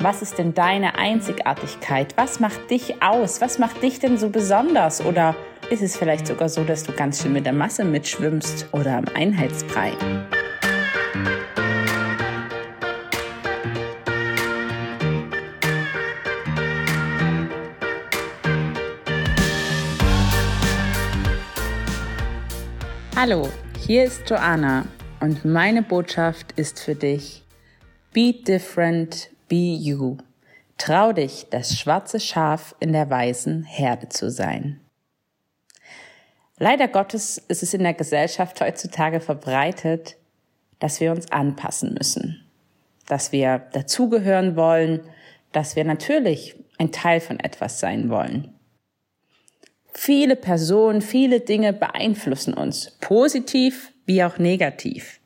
Was ist denn deine Einzigartigkeit? Was macht dich aus? Was macht dich denn so besonders? Oder ist es vielleicht sogar so, dass du ganz schön mit der Masse mitschwimmst oder am Einheitsbrei? Hallo, hier ist Joanna und meine Botschaft ist für dich. Be different, be you. Trau dich, das schwarze Schaf in der weißen Herde zu sein. Leider Gottes ist es in der Gesellschaft heutzutage verbreitet, dass wir uns anpassen müssen, dass wir dazugehören wollen, dass wir natürlich ein Teil von etwas sein wollen. Viele Personen, viele Dinge beeinflussen uns, positiv wie auch negativ.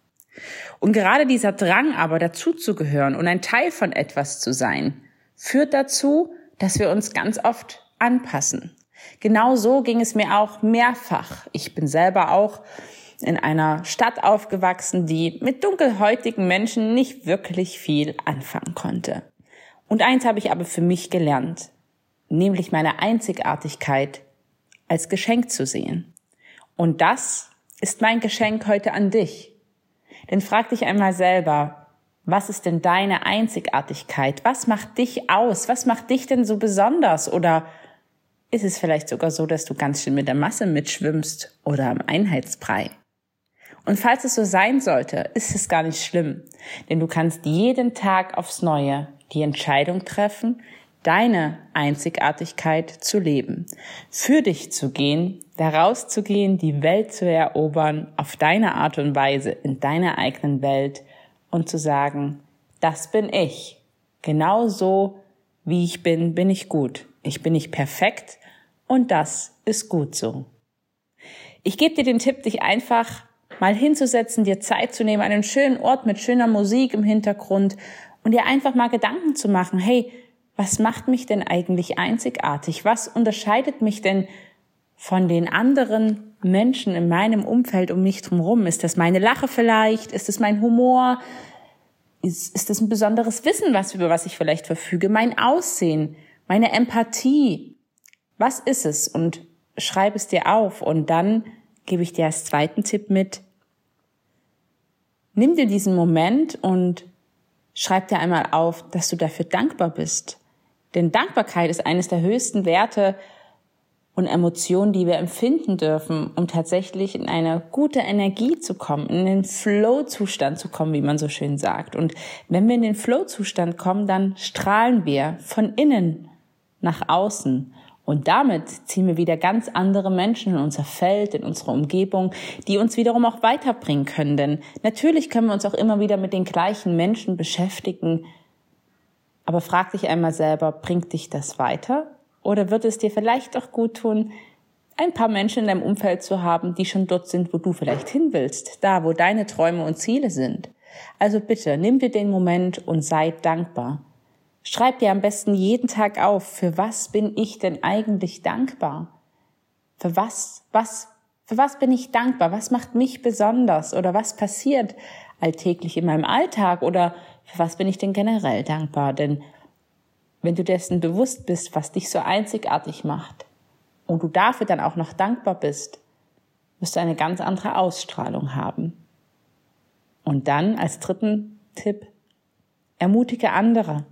Und gerade dieser Drang aber dazuzugehören und ein Teil von etwas zu sein, führt dazu, dass wir uns ganz oft anpassen. Genau so ging es mir auch mehrfach. Ich bin selber auch in einer Stadt aufgewachsen, die mit dunkelhäutigen Menschen nicht wirklich viel anfangen konnte. Und eins habe ich aber für mich gelernt, nämlich meine Einzigartigkeit als Geschenk zu sehen. Und das ist mein Geschenk heute an dich. Denn frag dich einmal selber, was ist denn deine Einzigartigkeit? Was macht dich aus? Was macht dich denn so besonders? Oder ist es vielleicht sogar so, dass du ganz schön mit der Masse mitschwimmst oder am Einheitsbrei? Und falls es so sein sollte, ist es gar nicht schlimm, denn du kannst jeden Tag aufs Neue die Entscheidung treffen, deine Einzigartigkeit zu leben, für dich zu gehen, daraus zu gehen, die Welt zu erobern, auf deine Art und Weise, in deiner eigenen Welt und zu sagen, das bin ich. Genau so, wie ich bin, bin ich gut. Ich bin nicht perfekt und das ist gut so. Ich gebe dir den Tipp, dich einfach mal hinzusetzen, dir Zeit zu nehmen, einen schönen Ort mit schöner Musik im Hintergrund und dir einfach mal Gedanken zu machen, hey, was macht mich denn eigentlich einzigartig? Was unterscheidet mich denn von den anderen Menschen in meinem Umfeld um mich drumherum? Ist das meine Lache vielleicht? Ist es mein Humor? Ist, ist das ein besonderes Wissen, was, über was ich vielleicht verfüge? Mein Aussehen? Meine Empathie? Was ist es? Und schreib es dir auf und dann gebe ich dir als zweiten Tipp mit. Nimm dir diesen Moment und schreib dir einmal auf, dass du dafür dankbar bist. Denn Dankbarkeit ist eines der höchsten Werte und Emotionen, die wir empfinden dürfen, um tatsächlich in eine gute Energie zu kommen, in den Flow-Zustand zu kommen, wie man so schön sagt. Und wenn wir in den Flow-Zustand kommen, dann strahlen wir von innen nach außen. Und damit ziehen wir wieder ganz andere Menschen in unser Feld, in unsere Umgebung, die uns wiederum auch weiterbringen können. Denn natürlich können wir uns auch immer wieder mit den gleichen Menschen beschäftigen, aber frag dich einmal selber, bringt dich das weiter? Oder wird es dir vielleicht auch gut tun, ein paar Menschen in deinem Umfeld zu haben, die schon dort sind, wo du vielleicht hin willst, da, wo deine Träume und Ziele sind? Also bitte, nimm dir den Moment und sei dankbar. Schreib dir am besten jeden Tag auf, für was bin ich denn eigentlich dankbar? Für was, was, für was bin ich dankbar? Was macht mich besonders? Oder was passiert alltäglich in meinem Alltag? Oder für was bin ich denn generell dankbar? Denn wenn du dessen bewusst bist, was dich so einzigartig macht und du dafür dann auch noch dankbar bist, wirst du eine ganz andere Ausstrahlung haben. Und dann als dritten Tipp, ermutige andere,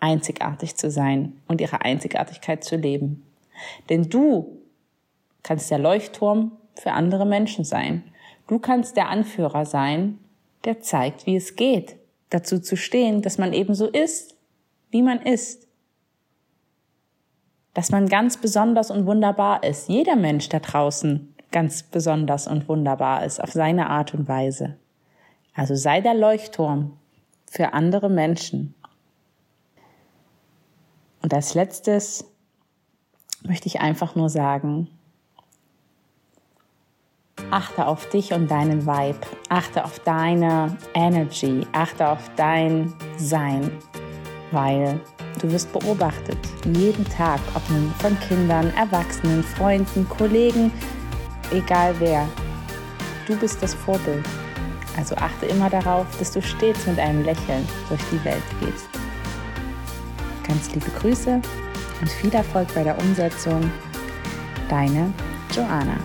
einzigartig zu sein und ihre Einzigartigkeit zu leben. Denn du kannst der Leuchtturm für andere Menschen sein. Du kannst der Anführer sein, der zeigt, wie es geht, dazu zu stehen, dass man eben so ist, wie man ist. Dass man ganz besonders und wunderbar ist. Jeder Mensch da draußen ganz besonders und wunderbar ist, auf seine Art und Weise. Also sei der Leuchtturm für andere Menschen. Und als letztes möchte ich einfach nur sagen, Achte auf dich und deinen Vibe. Achte auf deine Energy. Achte auf dein Sein. Weil du wirst beobachtet. Jeden Tag, ob nun von Kindern, Erwachsenen, Freunden, Kollegen, egal wer. Du bist das Vorbild. Also achte immer darauf, dass du stets mit einem Lächeln durch die Welt gehst. Ganz liebe Grüße und viel Erfolg bei der Umsetzung. Deine Joanna.